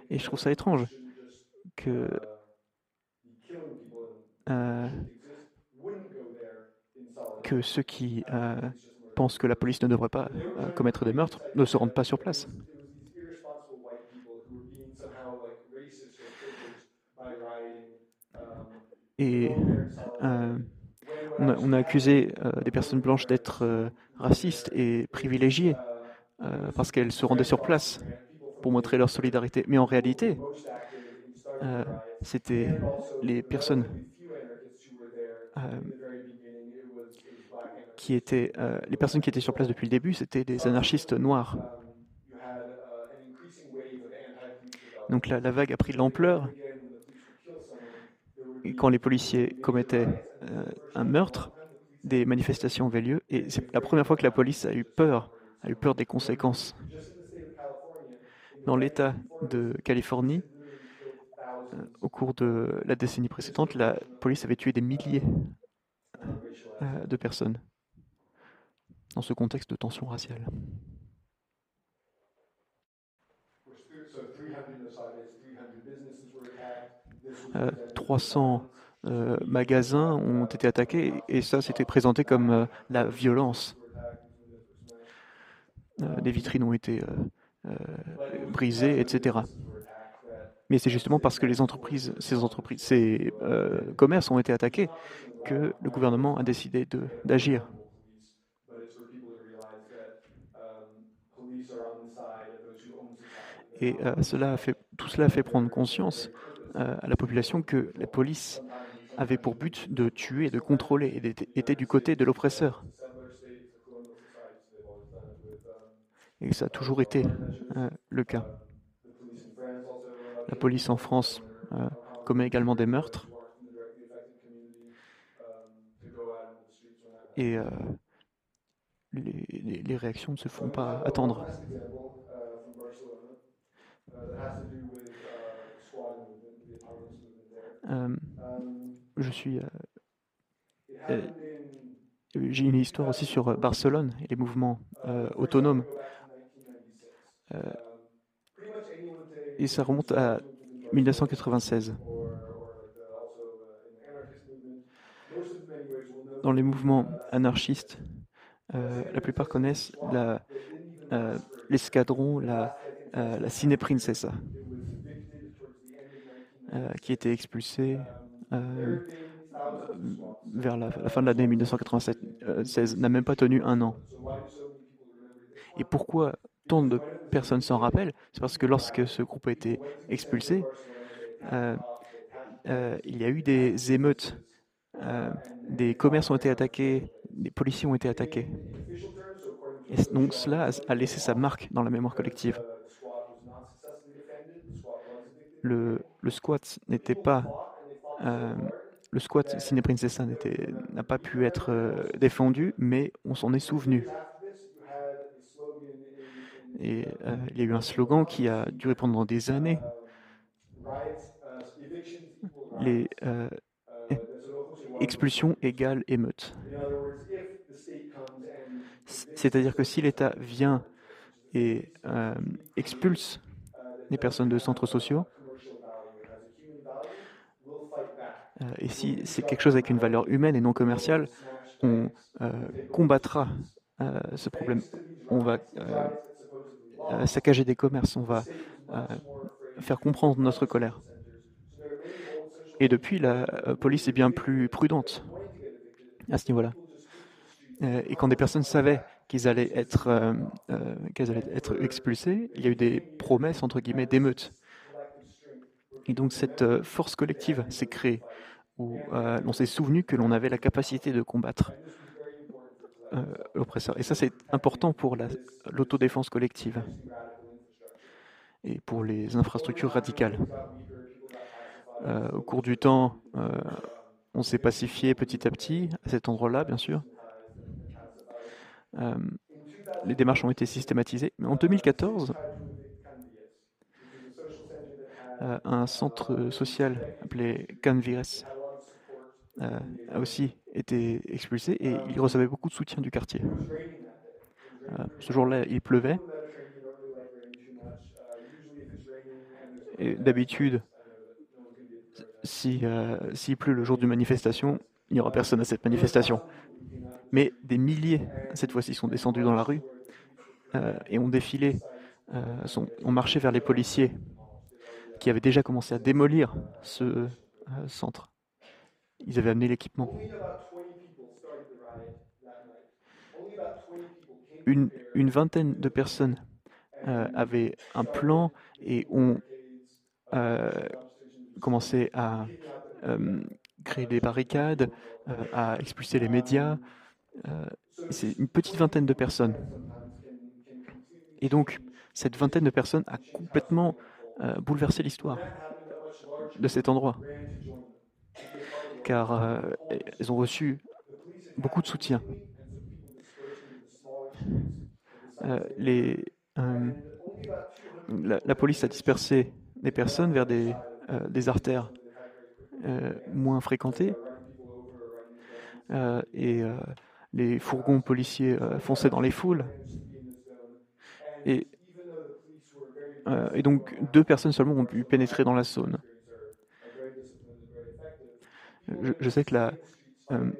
Et je trouve ça étrange que que ceux qui pensent que la police ne devrait pas commettre des meurtres ne se rendent pas sur place. Et euh, on, a, accusé euh, des personnes blanches d'être euh, racistes et privilégiées parce qu'elles se rendaient sur place pour montrer leur solidarité. Mais en réalité, c'était les personnes qui étaient les personnes qui étaient sur place depuis le début, c'était des anarchistes noirs. Donc la, la vague a pris de l'ampleur quand les policiers commettaient euh, un meurtre, des manifestations avaient lieu et c'est la première fois que la police a eu peur, a eu peur des conséquences. Dans l'État de Californie, euh, au cours de la décennie précédente, la police avait tué des milliers euh, de personnes dans ce contexte de tension raciale. 300 euh, euh, magasins ont été attaqués et ça s'était présenté comme euh, la violence. des vitrines ont été brisées, etc. Mais c'est justement parce que les entreprises, ces entreprises, ces commerces ont été attaqués que le gouvernement a décidé d'agir. Et fait, tout cela fait prendre conscience euh, à la population que la police avait pour but de tuer, de contrôler, et était du côté de l'oppresseur. Et ça a toujours été euh, le cas. La police en France euh, commet également des meurtres. Et euh, les, les, réactions ne se font pas attendre. Je suis. J'ai une histoire aussi sur Barcelone et les mouvements autonomes euh, et ça remonte à 1996. Dans les mouvements anarchistes, euh, la plupart connaissent euh, l'escadron, la, la Cine Princesa, qui était expulsé vers la, fin de l'année 1996, n'a même pas tenu un an. Et pourquoi tant de personnes s'en rappellent, c'est parce que lorsque ce groupe a été expulsé, euh, euh, il y a eu des émeutes, euh, des commerces ont été attaqués, des policiers ont été attaqués. Et donc cela a laissé sa marque dans la mémoire collective. Le, le squat n'était pas... le squat Cine Princessa n'a pas pu être défendu, mais on s'en est souvenu. Et euh, il y a eu un slogan qui a duré pendant des années. Les euh, expulsions égale émeute. C'est-à-dire que si l'État vient et euh, expulse les personnes de centres sociaux, et si c'est quelque chose avec une valeur humaine et non commerciale, on combattra ce problème. On va euh, saccager des commerces, on va euh, faire comprendre notre colère. Et depuis, la euh, police est bien plus prudente à ce niveau-là. Et quand des personnes savaient qu'ils allaient être, qu'elles allaient être expulsées, il y a eu des promesses entre guillemets d'émeutes. Et donc cette force collective s'est créée où on s'est souvenu que l'on avait la capacité de combattre l'oppresseur. Euh, et ça, c'est important pour l'autodéfense collective et pour les infrastructures radicales. Euh, au cours du temps, euh, on s'est pacifié petit à petit à cet endroit-là, bien sûr. les démarches ont été systématisées. Mais en 2014, un centre social appelé Canvires euh, a aussi été expulsé et il recevait beaucoup de soutien du quartier. Euh, ce jour-là, il pleuvait. D'habitude, si, euh, s'il pleut le jour d'une manifestation, il n'y aura personne à cette manifestation. Mais des milliers, cette fois-ci, sont descendus dans la rue et ont défilé, ont marché vers les policiers qui avaient déjà commencé à démolir ce centre. Ils avaient amené l'équipement. Une, une, vingtaine de personnes euh, avaient un plan et ont euh, commencé à euh, créer des barricades, à expulser les médias. C'est une petite vingtaine de personnes. Et donc, cette vingtaine de personnes a complètement bouleversé l'histoire de cet endroit car euh, elles ont reçu beaucoup de soutien. Euh, euh, la, police a dispersé des personnes vers des, artères moins fréquentées et les fourgons policiers fonçaient dans les foules. Et donc deux personnes seulement ont pu pénétrer dans la zone. Je, sais que la euh,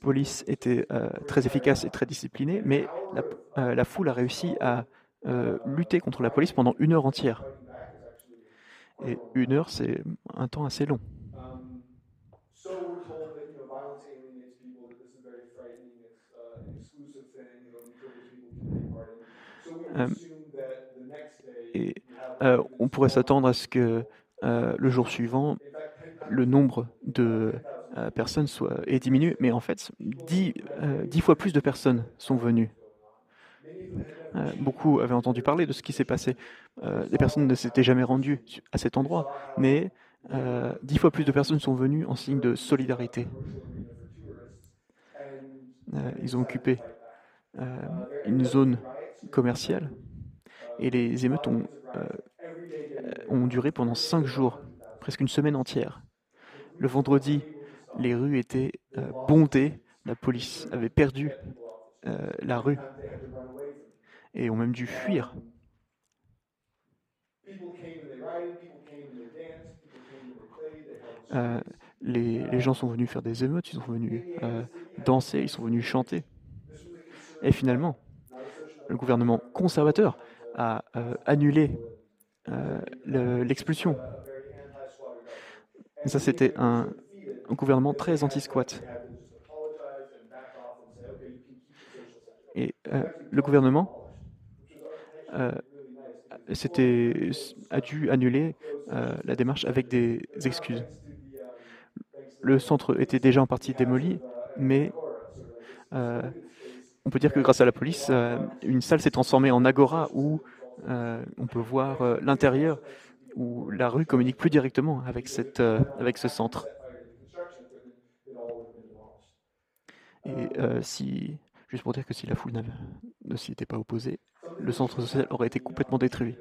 police était euh, très efficace et très disciplinée, mais la, euh, la foule a réussi à lutter contre la police pendant une heure entière. Et une heure, c'est un temps assez long. Et on pourrait s'attendre à ce que le jour suivant, le nombre de personnes soit, diminué, mais en fait, dix, dix fois plus de personnes sont venues. beaucoup avaient entendu parler de ce qui s'est passé. des personnes ne s'étaient jamais rendues à cet endroit, mais dix fois plus de personnes sont venues en signe de solidarité. ils ont occupé une zone commerciale et les émeutes ont, ont duré pendant cinq jours, presque une semaine entière. Le vendredi, les rues étaient euh, bondées, la police avait perdu euh, la rue et ont même dû fuir. Euh, les, gens sont venus faire des émeutes, ils sont venus danser, ils sont venus chanter. Et finalement, le gouvernement conservateur a annulé l'expulsion. Ça, c'était un, un gouvernement très anti-squat. Et euh, le gouvernement euh, a dû annuler euh, la démarche avec des excuses. Le centre était déjà en partie démoli, mais on peut dire que grâce à la police, une salle s'est transformée en agora où on peut voir l'intérieur, où la rue communique plus directement avec, ce centre. Et euh, si, juste pour dire que si la foule ne s'y était pas opposée, le centre social aurait été complètement détruit.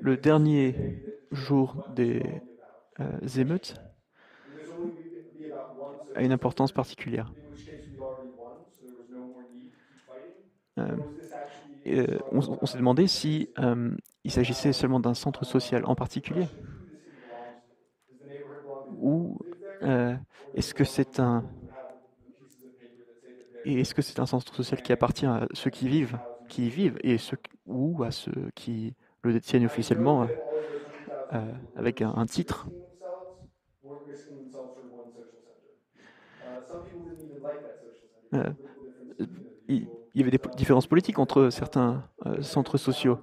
Le dernier jour des euh, émeutes a une importance particulière. Euh, on, s'est demandé si il s'agissait seulement d'un centre social en particulier ou euh, est-ce que c'est un est-ce que c'est un centre social qui appartient à ceux qui vivent, qui y vivent, et ceux ou à ceux qui le détiennent officiellement euh, avec un, titre? Euh, Il y avait des différences politiques entre certains centres sociaux,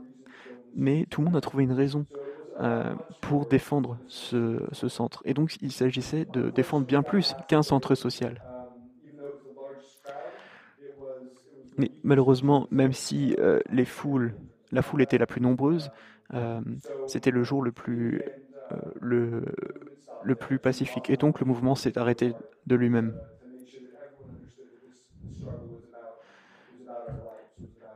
mais tout le monde a trouvé une raison euh, pour défendre ce, centre. Et donc, il s'agissait de défendre bien plus qu'un centre social. Mais malheureusement, même si euh, les foules, la foule était la plus nombreuse, euh, c'était le jour le plus, le, le plus pacifique. Et donc, le mouvement s'est arrêté de lui-même.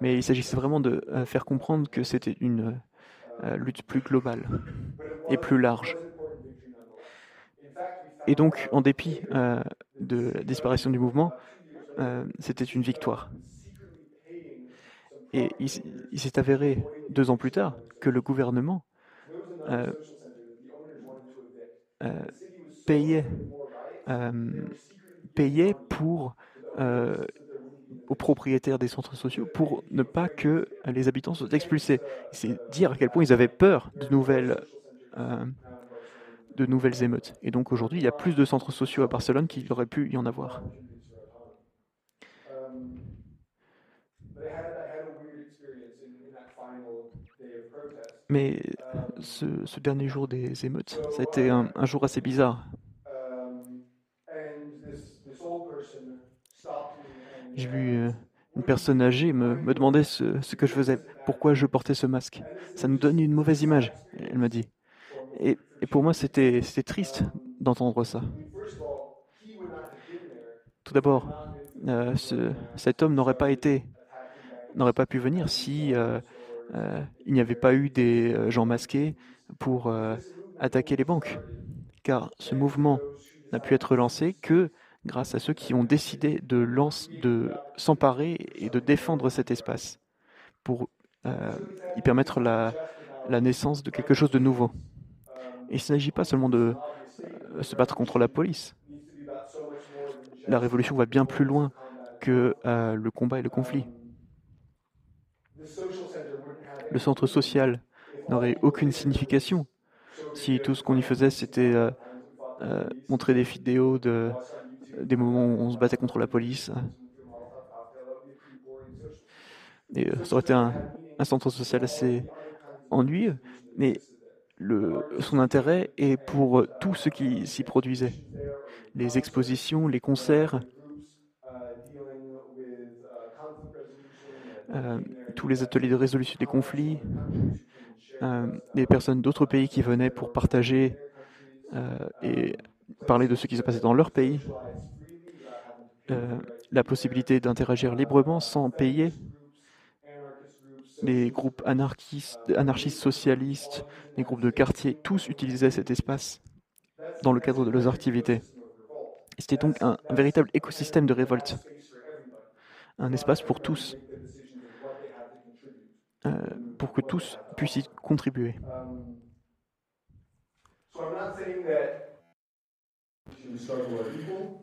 Mais il s'agissait vraiment de faire comprendre que c'était une euh, lutte plus globale et plus large. Et donc, en dépit euh, de la disparition du mouvement, euh, c'était une victoire. Et il, s'est avéré deux ans plus tard que le gouvernement payait, payait pour aux propriétaires des centres sociaux pour ne pas que les habitants soient expulsés. C'est dire à quel point ils avaient peur de nouvelles, euh, de nouvelles émeutes. Et donc aujourd'hui, il y a plus de centres sociaux à Barcelone qu'il aurait pu y en avoir. Mais ce, dernier jour des émeutes, ça a été un jour assez bizarre. J'ai vu euh, une personne âgée me, demander ce, que je faisais, pourquoi je portais ce masque. Ça nous donne une mauvaise image, elle m'a dit. Et, pour moi, c'était triste d'entendre ça. Tout d'abord, euh, cet homme n'aurait pas été, n'aurait pas pu venir si euh, il n'y avait pas eu des gens masqués pour attaquer les banques. Car ce mouvement n'a pu être lancé que grâce à ceux qui ont décidé de, s'emparer et de défendre cet espace pour euh, y permettre la, naissance de quelque chose de nouveau. Il ne s'agit pas seulement de euh, se battre contre la police. La révolution va bien plus loin que euh, le combat et le conflit. Le centre social n'aurait aucune signification si tout ce qu'on y faisait c'était montrer des vidéos de, des moments où on se battait contre la police. Et euh, ça aurait été un, centre social assez ennuyeux. Mais son intérêt est pour tout ce qui s'y produisait. Les expositions, les concerts, euh, tous les ateliers de résolution des conflits, euh, des personnes d'autres pays qui venaient pour partager euh, et parler de ce qui se passait dans leur pays, la possibilité d'interagir librement sans payer, les groupes anarchistes, anarchistes socialistes, les groupes de quartier, tous utilisaient cet espace dans le cadre de leurs activités. C'était donc un, véritable écosystème de révolte, un espace pour tous, euh, pour que tous puissent y contribuer.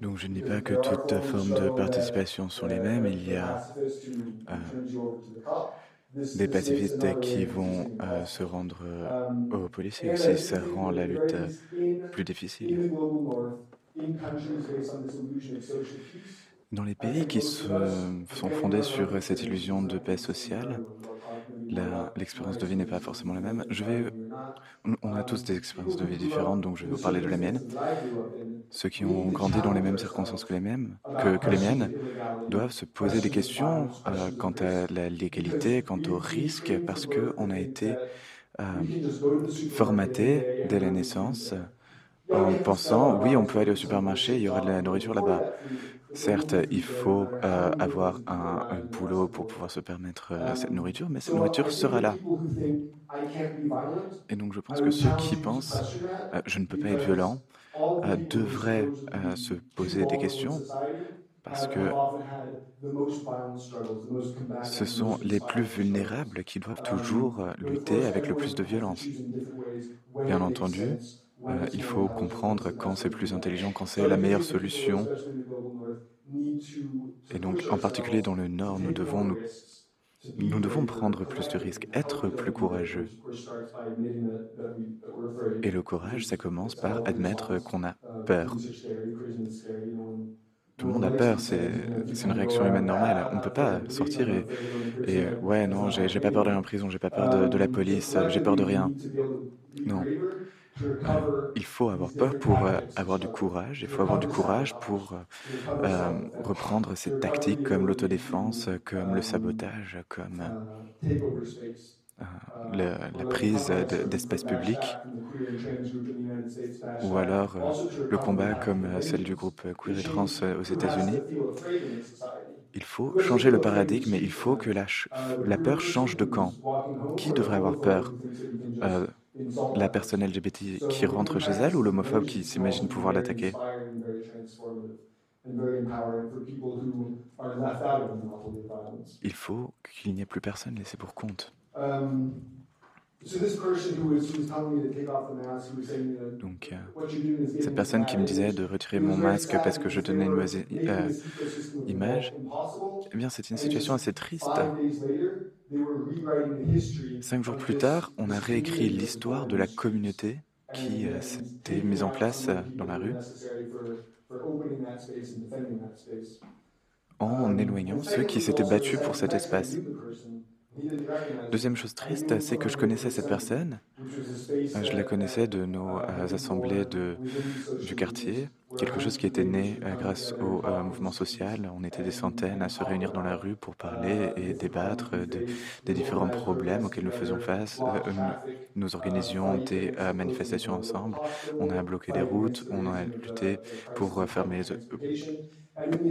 Donc je ne dis pas que toutes formes de participation sont les mêmes. Il y a euh, des pacifistes qui vont euh, se rendre euh, aux policiers aussi. Ça rend la lutte plus difficile. Dans les pays qui se, sont fondés sur cette illusion de paix sociale, l'expérience de vie n'est pas forcément la même. Je vais, on a tous des expériences de vie différentes, donc je vais vous parler de la mienne. Ceux qui ont grandi dans les mêmes circonstances que les, que, les miennes doivent se poser des questions euh, quant à la légalité, quant au risque, parce qu'on a été euh, formaté dès la naissance en pensant, oui, on peut aller au supermarché, il y aura de la nourriture là-bas. Certes, il faut euh, avoir un, boulot pour pouvoir se permettre euh, cette nourriture, mais cette nourriture sera là. Et donc je pense que ceux qui pensent euh, je ne peux pas être violent devraient se poser des questions parce que ce sont les plus vulnérables qui doivent toujours lutter avec le plus de violence. Bien entendu, il faut comprendre quand c'est plus intelligent, quand c'est la meilleure solution et donc, en particulier dans le Nord, nous devons, nous, nous devons prendre plus de risques, être plus courageux. Et le courage, ça commence par admettre qu'on a peur. Tout le monde a peur, c'est une réaction humaine normale. On ne peut pas sortir et, et ouais, non, j'ai pas peur d'aller en prison, j'ai pas peur de, de la police, j'ai peur de rien. Non. Euh, il faut avoir peur pour euh, avoir du courage. Il faut avoir du courage pour euh, reprendre ces tactiques comme l'autodéfense, comme le sabotage, comme la prise d'espace public, ou alors le combat comme celle du groupe Queer et Trans aux États-Unis. Il faut changer le paradigme et il faut que la, la peur change de camp. Qui devrait avoir peur la personne LGBT qui rentre chez elle ou l'homophobe qui s'imagine pouvoir l'attaquer Il faut qu'il n'y ait plus personne laissé pour compte. Donc, cette personne qui me disait de retirer mon masque parce que je donnais une mauvaise euh, image, eh bien, c'est une situation assez triste. Cinq jours plus tard, on a réécrit l'histoire de la communauté qui euh, s'était mise en place euh, dans la rue en éloignant ceux qui s'étaient battus pour cet espace. Deuxième chose triste, c'est que je connaissais cette personne. Euh, je la connaissais de nos assemblées de, du quartier, quelque chose qui était né euh, grâce au mouvement social. On était des centaines à se réunir dans la rue pour parler et débattre des différents problèmes auxquels nous faisions face. Nous organisions des manifestations ensemble. On a bloqué des routes, on a lutté pour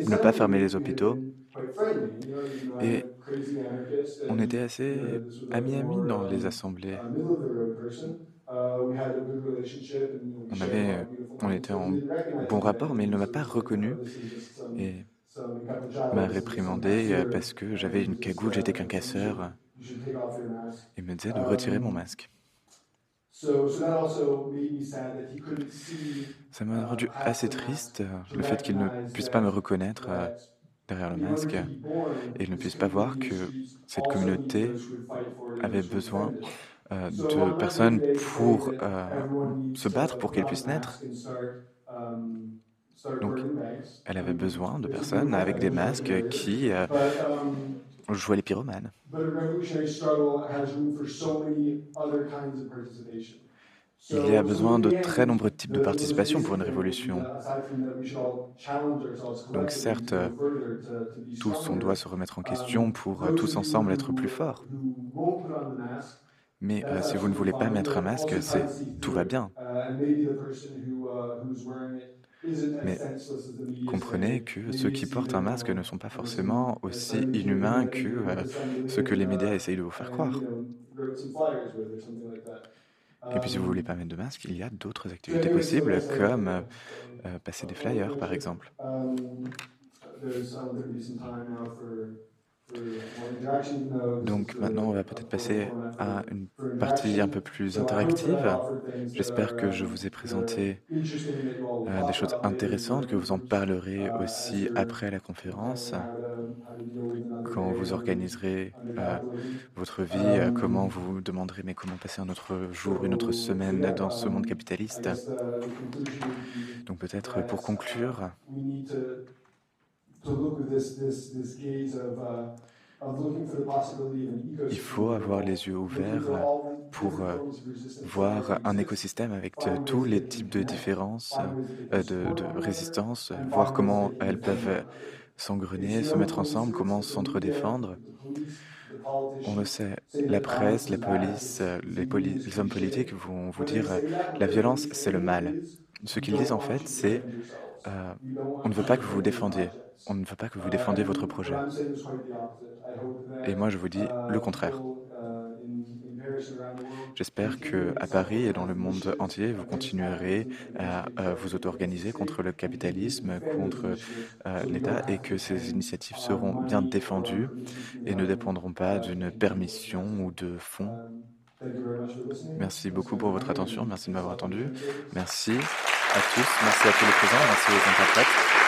ne pas fermer les hôpitaux. Et on était assez amis-amis dans les assemblées. On, avait, on était en bon rapport, mais il ne m'a pas reconnu. et m'a réprimandé parce que j'avais une cagoule, j'étais qu'un casseur. Il me disait de retirer mon masque. Ça m'a rendu assez triste le fait qu'il ne puisse pas me reconnaître derrière le masque et ne puisse pas voir que cette communauté avait besoin euh, de personnes pour euh, se battre pour qu'elle puisse naître. Donc, elle avait besoin de personnes avec des masques qui euh, jouaient les pyromanes. il y a besoin de très nombreux types de participation pour une révolution. Donc certes, tous, on doit se remettre en question pour tous ensemble être plus forts. Mais si vous ne voulez pas mettre un masque, tout va bien. Mais comprenez que ceux qui portent un masque ne sont pas forcément aussi inhumains que euh, ce que les médias essayent de vous faire croire. Et puis si vous ne voulez pas mettre de masque, il y a d'autres activités possibles comme euh, euh, passer des flyers par exemple. Donc maintenant, on va peut-être passer à une partie un peu plus interactive. J'espère que je vous ai présenté euh, des choses intéressantes, que vous en parlerez aussi après la conférence, quand vous organiserez euh, votre vie, euh, comment vous vous demanderez mais comment passer un autre jour, une autre semaine dans ce monde capitaliste. Donc peut-être pour conclure, il faut avoir les yeux ouverts pour euh, voir un écosystème avec tous les types de différences, euh, de, de résistance, voir comment elles peuvent s'engrener, se mettre ensemble, comment s'entre-défendre. On le sait, la presse, la police, les, les hommes politiques vont vous dire la violence, c'est le mal. Ce qu'ils disent en fait, c'est euh, on ne veut pas que vous vous défendiez. On ne veut pas que vous défendiez votre projet. Et moi, je vous dis le contraire. J'espère que à Paris et dans le monde entier, vous continuerez à, vous auto-organiser contre le capitalisme, contre euh, l'État, et que ces initiatives seront bien défendues et ne dépendront pas d'une permission ou de fonds. Merci beaucoup pour votre attention. Merci de m'avoir attendu. Merci à tous. Merci à tous les présents. Merci aux interprètes.